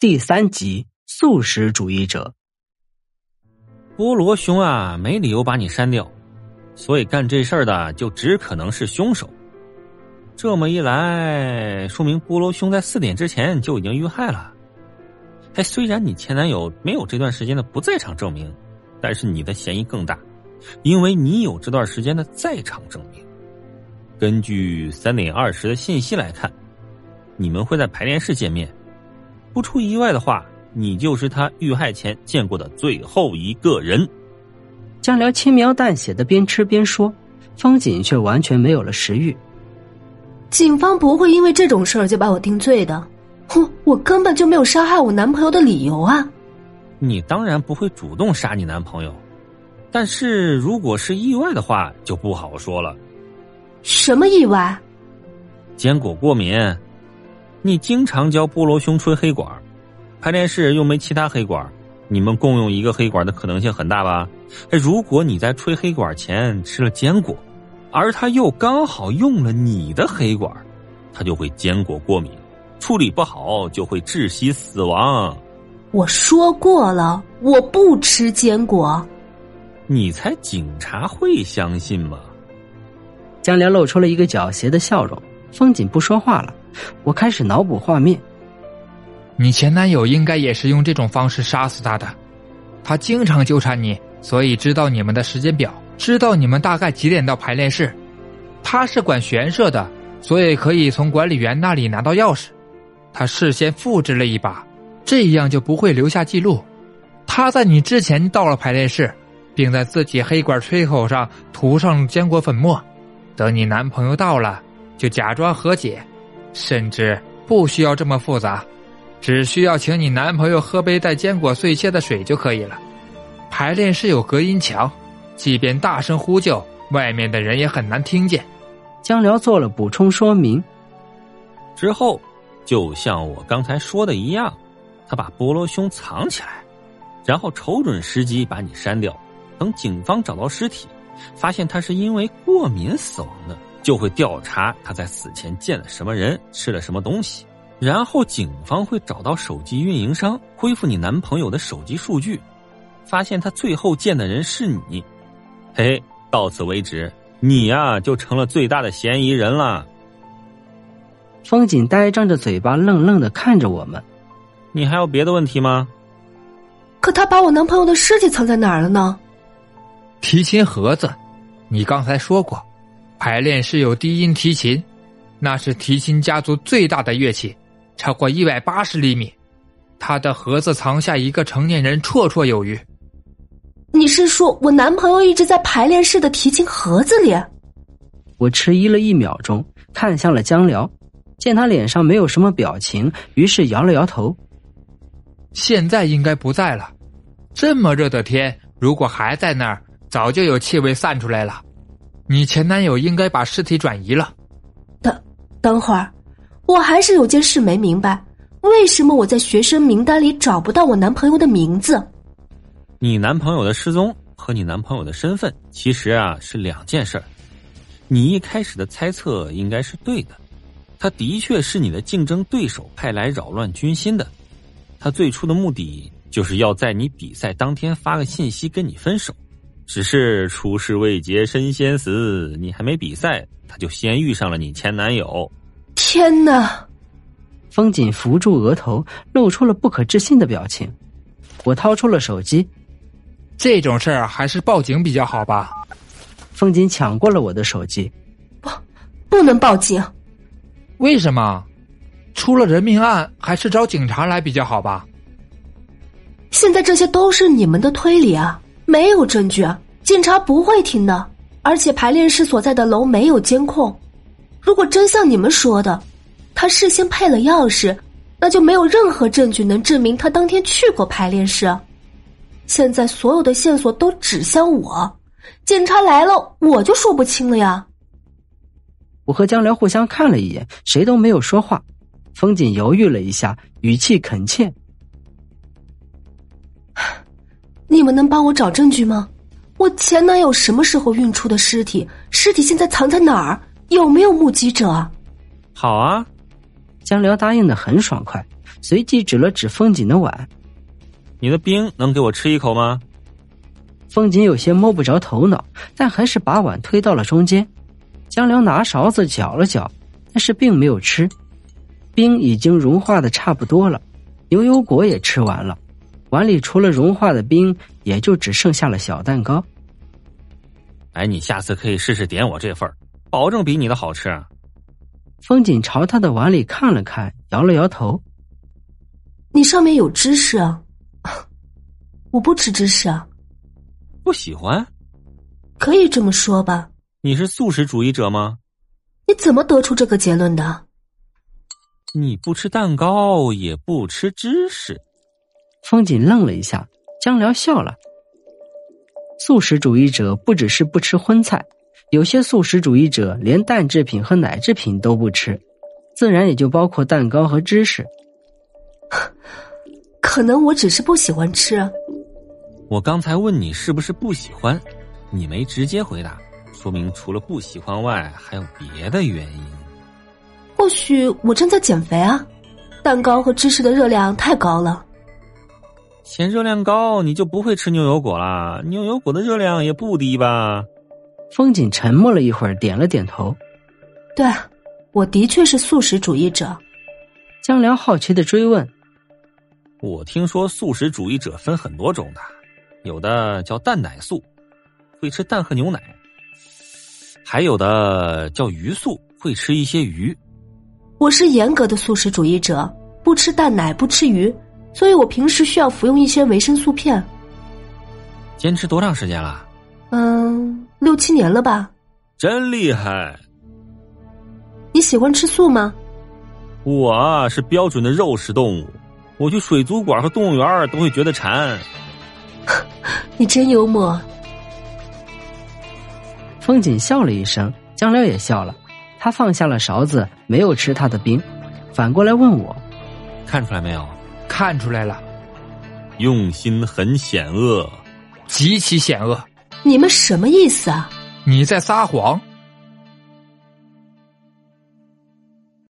第三集，素食主义者。菠萝兄啊，没理由把你删掉，所以干这事儿的就只可能是凶手。这么一来，说明菠萝兄在四点之前就已经遇害了。哎，虽然你前男友没有这段时间的不在场证明，但是你的嫌疑更大，因为你有这段时间的在场证明。根据三点二十的信息来看，你们会在排练室见面。不出意外的话，你就是他遇害前见过的最后一个人。江辽轻描淡写的边吃边说，风景却完全没有了食欲。警方不会因为这种事儿就把我定罪的。哼，我根本就没有杀害我男朋友的理由啊！你当然不会主动杀你男朋友，但是如果是意外的话，就不好说了。什么意外？坚果过敏。你经常教菠萝兄吹黑管，拍电视又没其他黑管，你们共用一个黑管的可能性很大吧？如果你在吹黑管前吃了坚果，而他又刚好用了你的黑管，他就会坚果过敏，处理不好就会窒息死亡。我说过了，我不吃坚果。你猜警察会相信吗？江良露出了一个狡黠的笑容，风景不说话了。我开始脑补画面，你前男友应该也是用这种方式杀死他的。他经常纠缠你，所以知道你们的时间表，知道你们大概几点到排练室。他是管玄社的，所以可以从管理员那里拿到钥匙。他事先复制了一把，这样就不会留下记录。他在你之前到了排练室，并在自己黑管吹口上涂上坚果粉末。等你男朋友到了，就假装和解。甚至不需要这么复杂，只需要请你男朋友喝杯带坚果碎屑的水就可以了。排练室有隔音墙，即便大声呼救，外面的人也很难听见。江辽做了补充说明，之后就像我刚才说的一样，他把菠萝兄藏起来，然后瞅准时机把你删掉。等警方找到尸体，发现他是因为过敏死亡的。就会调查他在死前见了什么人，吃了什么东西，然后警方会找到手机运营商，恢复你男朋友的手机数据，发现他最后见的人是你。嘿，到此为止，你呀就成了最大的嫌疑人了。风景呆张着嘴巴，愣愣的看着我们。你还有别的问题吗？可他把我男朋友的尸体藏在哪儿了呢？提琴盒子，你刚才说过。排练室有低音提琴，那是提琴家族最大的乐器，超过一百八十厘米。他的盒子藏下一个成年人绰绰有余。你是说我男朋友一直在排练室的提琴盒子里？我迟疑了一秒钟，看向了江辽，见他脸上没有什么表情，于是摇了摇头。现在应该不在了。这么热的天，如果还在那儿，早就有气味散出来了。你前男友应该把尸体转移了。等等会儿，我还是有件事没明白，为什么我在学生名单里找不到我男朋友的名字？你男朋友的失踪和你男朋友的身份其实啊是两件事。你一开始的猜测应该是对的，他的确是你的竞争对手派来扰乱军心的。他最初的目的就是要在你比赛当天发个信息跟你分手。只是出师未捷身先死，你还没比赛，他就先遇上了你前男友。天哪！风景扶住额头，露出了不可置信的表情。我掏出了手机，这种事儿还是报警比较好吧？风景抢过了我的手机，不，不能报警。为什么？出了人命案，还是找警察来比较好吧？现在这些都是你们的推理啊。没有证据啊，警察不会听的。而且排练室所在的楼没有监控。如果真像你们说的，他事先配了钥匙，那就没有任何证据能证明他当天去过排练室。现在所有的线索都指向我，警察来了我就说不清了呀。我和江辽互相看了一眼，谁都没有说话。风景犹豫了一下，语气恳切。你们能帮我找证据吗？我前男友什么时候运出的尸体？尸体现在藏在哪儿？有没有目击者？好啊，江辽答应的很爽快，随即指了指风景的碗：“你的冰能给我吃一口吗？”风景有些摸不着头脑，但还是把碗推到了中间。江辽拿勺子搅了搅，但是并没有吃。冰已经融化的差不多了，牛油果也吃完了，碗里除了融化的冰，也就只剩下了小蛋糕。哎，你下次可以试试点我这份保证比你的好吃。风景朝他的碗里看了看，摇了摇头：“你上面有芝士啊，我不吃芝士啊。”不喜欢？可以这么说吧。你是素食主义者吗？你怎么得出这个结论的？你不吃蛋糕，也不吃芝士。风景愣了一下，江辽笑了。素食主义者不只是不吃荤菜，有些素食主义者连蛋制品和奶制品都不吃，自然也就包括蛋糕和芝士。可能我只是不喜欢吃。我刚才问你是不是不喜欢，你没直接回答，说明除了不喜欢外，还有别的原因。或许我正在减肥啊，蛋糕和芝士的热量太高了。嫌热量高，你就不会吃牛油果啦？牛油果的热量也不低吧？风景沉默了一会儿，点了点头。对，我的确是素食主义者。江辽好奇的追问：“我听说素食主义者分很多种的，有的叫蛋奶素，会吃蛋和牛奶；还有的叫鱼素，会吃一些鱼。”我是严格的素食主义者，不吃蛋奶，不吃鱼，所以我平时需要服用一些维生素片。坚持多长时间了？嗯，六七年了吧。真厉害！你喜欢吃素吗？我啊是标准的肉食动物，我去水族馆和动物园都会觉得馋。你真幽默。风景笑了一声，江辽也笑了。他放下了勺子，没有吃他的冰，反过来问我：“看出来没有？看出来了，用心很险恶，极其险恶。你们什么意思啊？你在撒谎。”